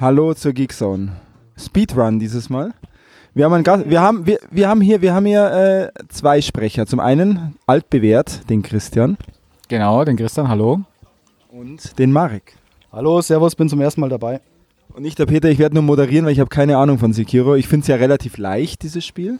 Hallo zur Geekzone. Speedrun dieses Mal. Wir haben, einen Gast, wir haben, wir, wir haben hier, wir haben hier äh, zwei Sprecher. Zum einen altbewährt, den Christian. Genau, den Christian, hallo. Und den Marek. Hallo, Servus, bin zum ersten Mal dabei. Und ich, der Peter, ich werde nur moderieren, weil ich habe keine Ahnung von Sekiro. Ich finde es ja relativ leicht, dieses Spiel.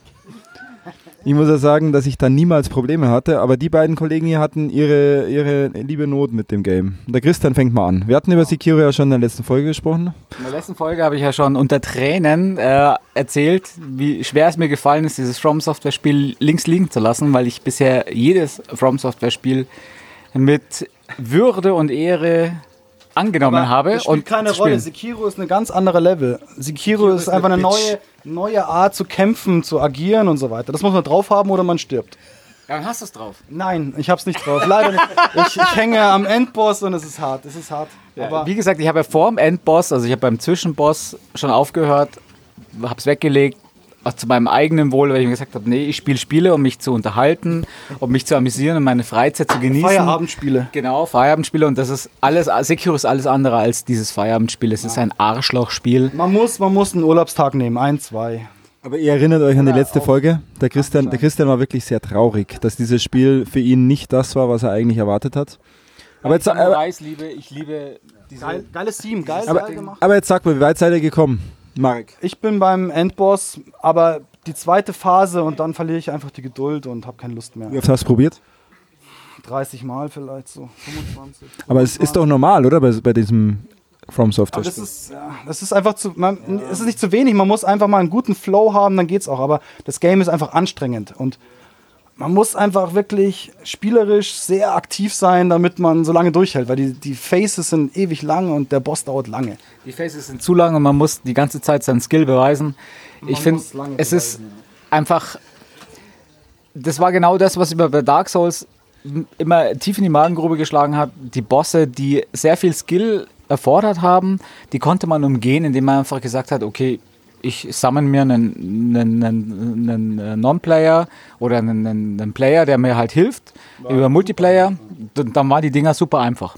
Ich muss ja sagen, dass ich da niemals Probleme hatte, aber die beiden Kollegen hier hatten ihre, ihre liebe Not mit dem Game. Der Christian fängt mal an. Wir hatten über Sekiro ja schon in der letzten Folge gesprochen. In der letzten Folge habe ich ja schon unter Tränen äh, erzählt, wie schwer es mir gefallen ist, dieses From Software Spiel links liegen zu lassen, weil ich bisher jedes From Software Spiel mit Würde und Ehre angenommen Aber habe. Das spielt und keine Rolle. Sekiro ist eine ganz andere Level. Sekiro, ist ist einfach eine eine neue, neue Art zu kämpfen, zu agieren und so weiter. Das muss man drauf haben oder man stirbt. Ja, dann hast du es drauf. Nein, ich hab's nicht drauf. Leider nicht. Ich, ich hänge am Endboss und es ist hart. Es ist hart. Ja, Aber wie gesagt, ich habe ja vor dem Endboss, also ich habe beim Zwischenboss schon aufgehört, habe es weggelegt, auch zu meinem eigenen Wohl, weil ich mir gesagt habe, nee, ich spiele Spiele, um mich zu unterhalten, um mich zu amüsieren und meine Freizeit zu genießen. Feierabendspiele. Genau, Feierabendspiele und das ist alles, Sekiro ist alles andere als dieses Feierabendspiel. Es ist ein Arschlochspiel. Man muss, man muss einen Urlaubstag nehmen. Ein, zwei. Aber ihr erinnert euch an die Ja, letzte Folge? Der Christian, der Christian war wirklich sehr traurig, dass dieses Spiel für ihn nicht das war, was er eigentlich erwartet hat. Aber jetzt, aber, liebe, ich liebe diese... Geil, geiles Team, geil, aber, geil gemacht. aber jetzt sag mal, wie weit seid ihr gekommen? Marek. Ich bin beim Endboss, aber die zweite Phase und dann verliere ich einfach die Geduld und habe keine Lust mehr. Wie oft hast du probiert? 30 Mal vielleicht so, 25. Aber es ist doch normal, oder? Bei, bei diesem From Software. Das ist, ja, das ist einfach zu, man, es ist nicht zu wenig. Man muss einfach mal einen guten Flow haben, dann geht's auch. Aber das Game ist einfach anstrengend und man muss einfach wirklich spielerisch sehr aktiv sein, damit man so lange durchhält, weil die, die Faces sind ewig lang und der Boss dauert lange. Die Faces sind zu lang und man muss die ganze Zeit seinen Skill beweisen. ich finde, es ist beweisen, einfach. Das war genau das, was bei Dark Souls immer tief in die Magengrube geschlagen hat. Die Bosse, die sehr viel Skill erfordert haben, die konnte man umgehen, indem man einfach gesagt hat, okay, ich summon mir einen, einen, einen, einen Non-Player oder einen, einen Player, der mir halt hilft über Multiplayer. Dann waren die Dinger super einfach.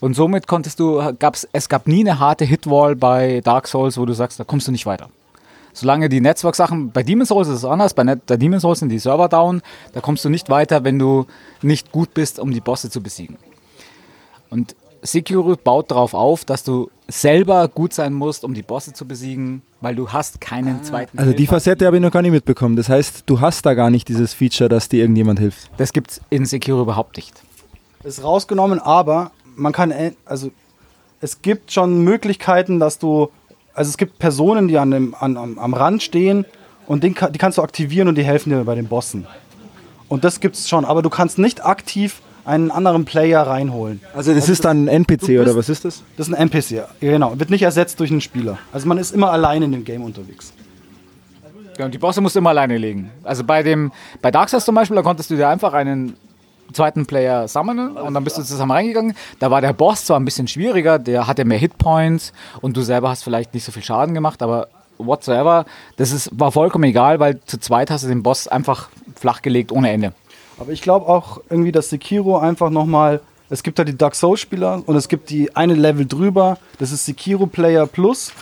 Und somit konntest du, gab's, es gab nie eine harte Hitwall bei Dark Souls, wo du sagst, da kommst du nicht weiter. Solange die Netzwerksachen, bei Demon's Souls ist es anders, bei Net, bei Demon's Souls sind die Server down, da kommst du nicht weiter, wenn du nicht gut bist, um die Bosse zu besiegen. Und Sekiro baut darauf auf, dass du selber gut sein musst, um die Bosse zu besiegen, weil du hast keinen zweiten Also die. Facette habe ich noch gar nicht mitbekommen. Das heißt, du hast da gar nicht dieses Feature, dass dir irgendjemand hilft. Das gibt's in Sekiro überhaupt nicht. Ist rausgenommen, aber man kann, äh, also es gibt schon Möglichkeiten, dass du, also es gibt Personen, die an dem, an, am, am Rand stehen und den, die kannst du aktivieren und die helfen dir bei den Bossen. Und das gibt's schon, aber du kannst nicht aktiv einen anderen Player reinholen. Also das ist dann ein NPC du oder bist- was ist das? Das ist ein NPC, ja, genau. Wird nicht ersetzt durch einen Spieler. Also man ist immer allein in dem Game unterwegs. Ja, und die Bosse musst du immer alleine legen. Also bei dem, bei Dark Souls zum Beispiel, da konntest du dir einfach einen zweiten Player summonen und dann bist du zusammen reingegangen. Da war der Boss zwar ein bisschen schwieriger, der hatte mehr Hitpoints und du selber hast vielleicht nicht so viel Schaden gemacht, aber whatsoever, das ist, war vollkommen egal, weil zu zweit hast du den Boss einfach flachgelegt ohne Ende. Aber ich glaube auch irgendwie, dass Sekiro einfach nochmal. Es gibt ja die Dark Souls-Spieler und es gibt die eine Level drüber, das ist Sekiro Player Plus.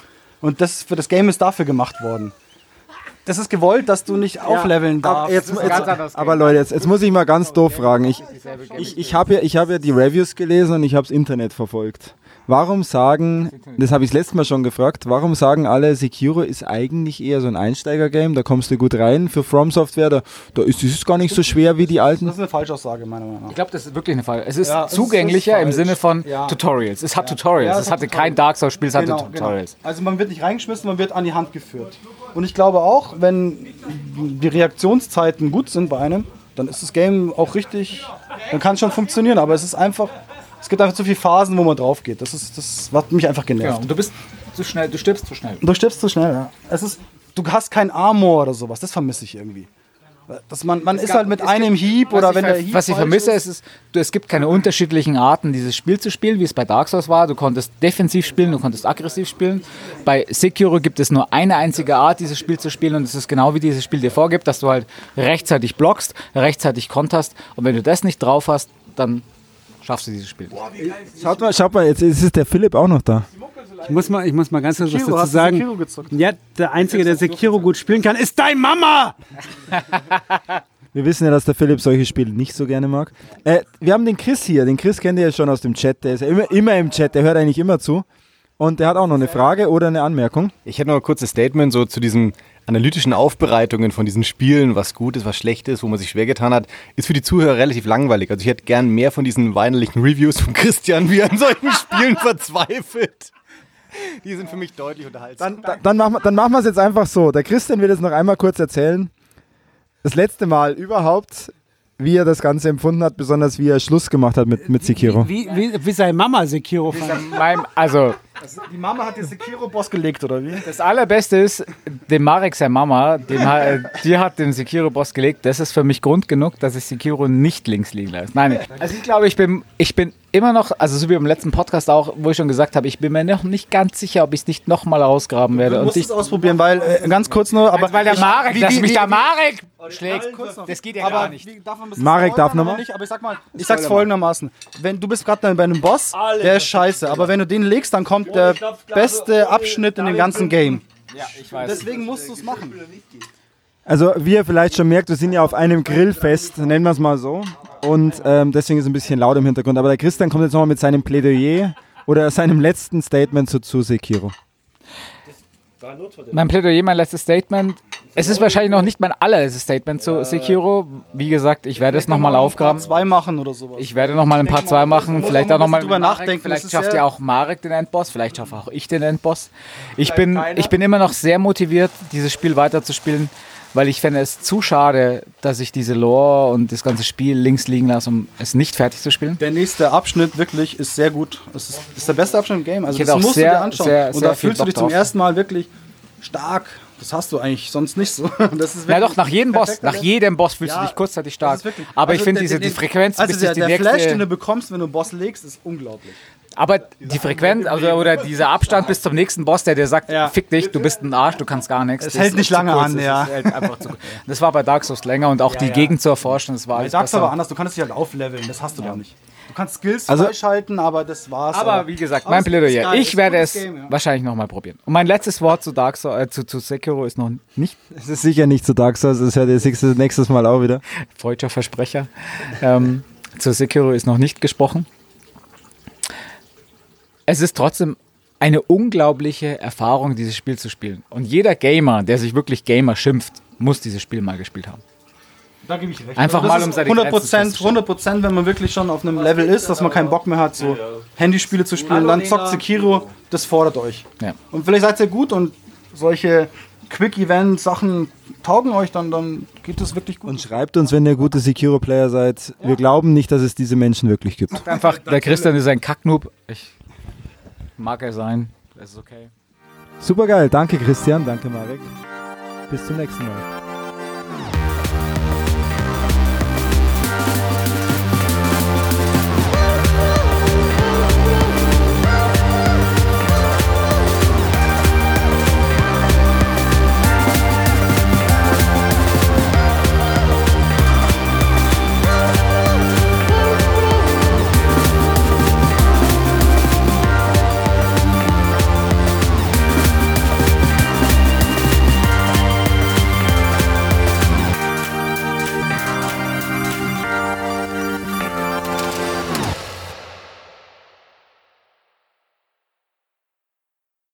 Und das für das Game ist dafür gemacht worden. Das ist gewollt, dass du nicht aufleveln darfst. jetzt, jetzt, aber Leute, jetzt, jetzt muss ich mal ganz doof fragen. Ich, ich, ich habe ja, ich hab ja die Reviews gelesen und ich habe das Internet verfolgt. Warum sagen, das habe ich das letzte Mal schon gefragt, warum sagen alle, Sekiro ist eigentlich eher so ein Einsteiger-Game, da kommst du gut rein. Für From Software, da, da ist es gar nicht so schwer wie die alten. Das ist eine Falschaussage, meiner Meinung nach. Ich glaube, das ist wirklich eine Fall. Es ist Ja, zugänglicher es ist im. Sinne von Ja. Tutorials. Es hat Tutorials. Ja, es es hat hatte kein Tutorials. Dark Souls-Spiel, es hatte Genau, Tutorials. genau. Also man wird nicht reingeschmissen, man wird an die Hand geführt. Und ich glaube auch, wenn die Reaktionszeiten gut sind bei einem, dann ist das Game auch richtig, dann kann es schon funktionieren. Aber es ist einfach, es gibt einfach zu viele Phasen, wo man drauf geht. Das, ist, das hat mich einfach Genau. genervt. Und du bist zu schnell, du stirbst zu schnell. Du stirbst zu schnell, ja. Es ist, du hast kein Armor oder sowas, das vermisse ich irgendwie. Dass man, man ist halt mit einem Hieb oder was wenn ich, der Hieb was ich vermisse, ist, ist, ist, du, es gibt keine unterschiedlichen Arten, dieses Spiel zu spielen, wie es bei Dark Souls war. Du konntest defensiv spielen, du konntest aggressiv spielen. Bei Sekiro gibt es nur eine einzige Art, dieses Spiel zu spielen und es ist genau wie dieses Spiel dir vorgibt, dass du halt rechtzeitig blockst, rechtzeitig konterst und wenn du das nicht drauf hast, dann schaffst du dieses Spiel. Schaut mal, schaut mal, jetzt ist der Philipp auch noch da. Ich muss mal, ich muss mal ganz kurz was dazu sagen. Sekiro gezockt? Ja, der Einzige, der Sekiro gut spielen kann, ist dein Mama! Wir wissen ja, dass der Philipp solche Spiele nicht so gerne mag. Äh, wir haben den Chris hier. Den Chris kennt ihr ja schon aus dem Chat. Der ist ja immer, immer im Chat. Der hört eigentlich immer zu. Und der hat auch noch eine Frage oder eine Anmerkung. Ich hätte noch ein kurzes Statement so zu diesen analytischen Aufbereitungen von diesen Spielen, was gut ist, was schlecht ist, wo man sich schwer getan hat, ist für die Zuhörer relativ langweilig. Also ich hätte gern mehr von diesen weinerlichen Reviews von Christian, wie er an solchen Spielen verzweifelt. Die sind für mich deutlich unterhaltsam. Dann, dann, dann machen wir dann machen wir es jetzt einfach so. Der Christian wird es noch einmal kurz erzählen. Das letzte Mal überhaupt, wie er das Ganze empfunden hat, besonders wie er Schluss gemacht hat mit, mit Sekiro. Wie, wie, wie seine Mama Sekiro fand. Also, Die Mama hat den Sekiro-Boss gelegt, oder wie? Das allerbeste ist, dem Marek, seine Mama, dem, ha- die hat den Sekiro-Boss gelegt. Das ist für mich Grund genug, dass ich Sekiro nicht links liegen lasse. Nein, also ich glaube, ich bin, ich bin immer noch, also so wie beim letzten Podcast auch, wo ich schon gesagt habe, ich bin mir noch nicht ganz sicher, ob ich es nicht nochmal rausgraben werde. Du Und musst ich, es ausprobieren, weil, äh, ganz kurz nur, aber... weil der Marek, Wie- dass wie- mich wie- der Marek schlägt, das geht ja aber gar nicht. darf man ein bisschen Marek darf nochmal? nicht? Aber ich sag mal, ich sag's folgendermaßen. Wenn du bist gerade bei einem Boss, der ist scheiße, aber wenn du den legst, dann kommt der beste Abschnitt in dem ganzen Game. Ja, ich weiß. Deswegen musst du es machen. Also, wie ihr vielleicht schon merkt, wir sind ja auf einem Grillfest, nennen wir es mal so. Und ähm, deswegen ist es ein bisschen laut im Hintergrund. Aber der Christian kommt jetzt nochmal mit seinem Plädoyer oder seinem letzten Statement zu, zu Sekiro. Mein Plädoyer, mein letztes Statement. Es ist wahrscheinlich noch nicht mein allererstes Statement zu Sekiro. Wie gesagt, ich werde es nochmal aufgraben. Zwei machen oder sowas. Ich werde noch mal ein paar zwei machen, vielleicht auch man noch mal muss drüber nachdenken, Vielleicht schafft ja auch Marek den Endboss, vielleicht schaffe auch ich den Endboss. Ich bin, ich bin immer noch sehr motiviert, dieses Spiel weiterzuspielen, weil ich fände es zu schade, dass ich diese Lore und das ganze Spiel links liegen lasse, um es nicht fertig zu spielen. Der nächste Abschnitt wirklich ist sehr gut. Es ist, ist der beste Abschnitt im Game. Also Ich das musst sehr- du dir anschauen. sehr- und sehr da viel fühlst du Bock dich zum drauf. ersten Mal wirklich stark. Das hast du eigentlich sonst nicht so. Das ist Ja doch, nach jedem Boss, nach jedem Boss fühlst Ja, du dich kurzzeitig stark. wirklich- Aber ich also finde der- diese der- die Frequenz, also bis der, der nächste... Flash, den du bekommst, wenn du einen Boss legst, ist unglaublich. Aber die Frequenz also, oder dieser Abstand bis zum nächsten Boss, der dir sagt, Ja. fick dich, du bist ein Arsch, du kannst gar nichts. Es das hält nicht lange an, das ja. halt das war bei Dark Souls länger und auch die Gegend zu erforschen, das war Bei alles Dark Souls war anders, du kannst dich halt aufleveln, das hast du da nicht. Du kannst Skills Also- freischalten, aber das war's. Aber wie gesagt, Aber mein Plädoyer. Ich ist werde es Game, ja. wahrscheinlich nochmal probieren. Und mein letztes Wort zu Dark Souls, äh, zu, zu Sekiro ist noch nicht Es ist sicher nicht zu Dark Souls, das hört ihr nächstes, nächstes Mal auch wieder. freudscher Versprecher. ähm, zu Sekiro ist noch nicht gesprochen. Es ist trotzdem eine unglaubliche Erfahrung, dieses Spiel zu spielen. Und jeder Gamer, der sich wirklich Gamer schimpft, muss dieses Spiel mal gespielt haben. Da gebe ich recht. Einfach Also das mal, um seine 100 Grenzen Prozent, festzustellen. 100 Prozent, wenn man wirklich schon auf einem Level ist, dass man keinen Bock mehr hat, so Handyspiele zu spielen, dann zockt Sekiro, das fordert euch. Ja. Und vielleicht seid ihr gut und solche Quick-Event-Sachen taugen euch, dann, dann geht es wirklich gut. Und schreibt uns, wenn ihr gute Sekiro-Player seid. Wir glauben nicht, dass es diese Menschen wirklich gibt. Einfach, der Christian ist ein Kacknoob. Ich mag er sein. Das ist okay. Super geil. Danke, Christian. Danke, Marek. Bis zum nächsten Mal.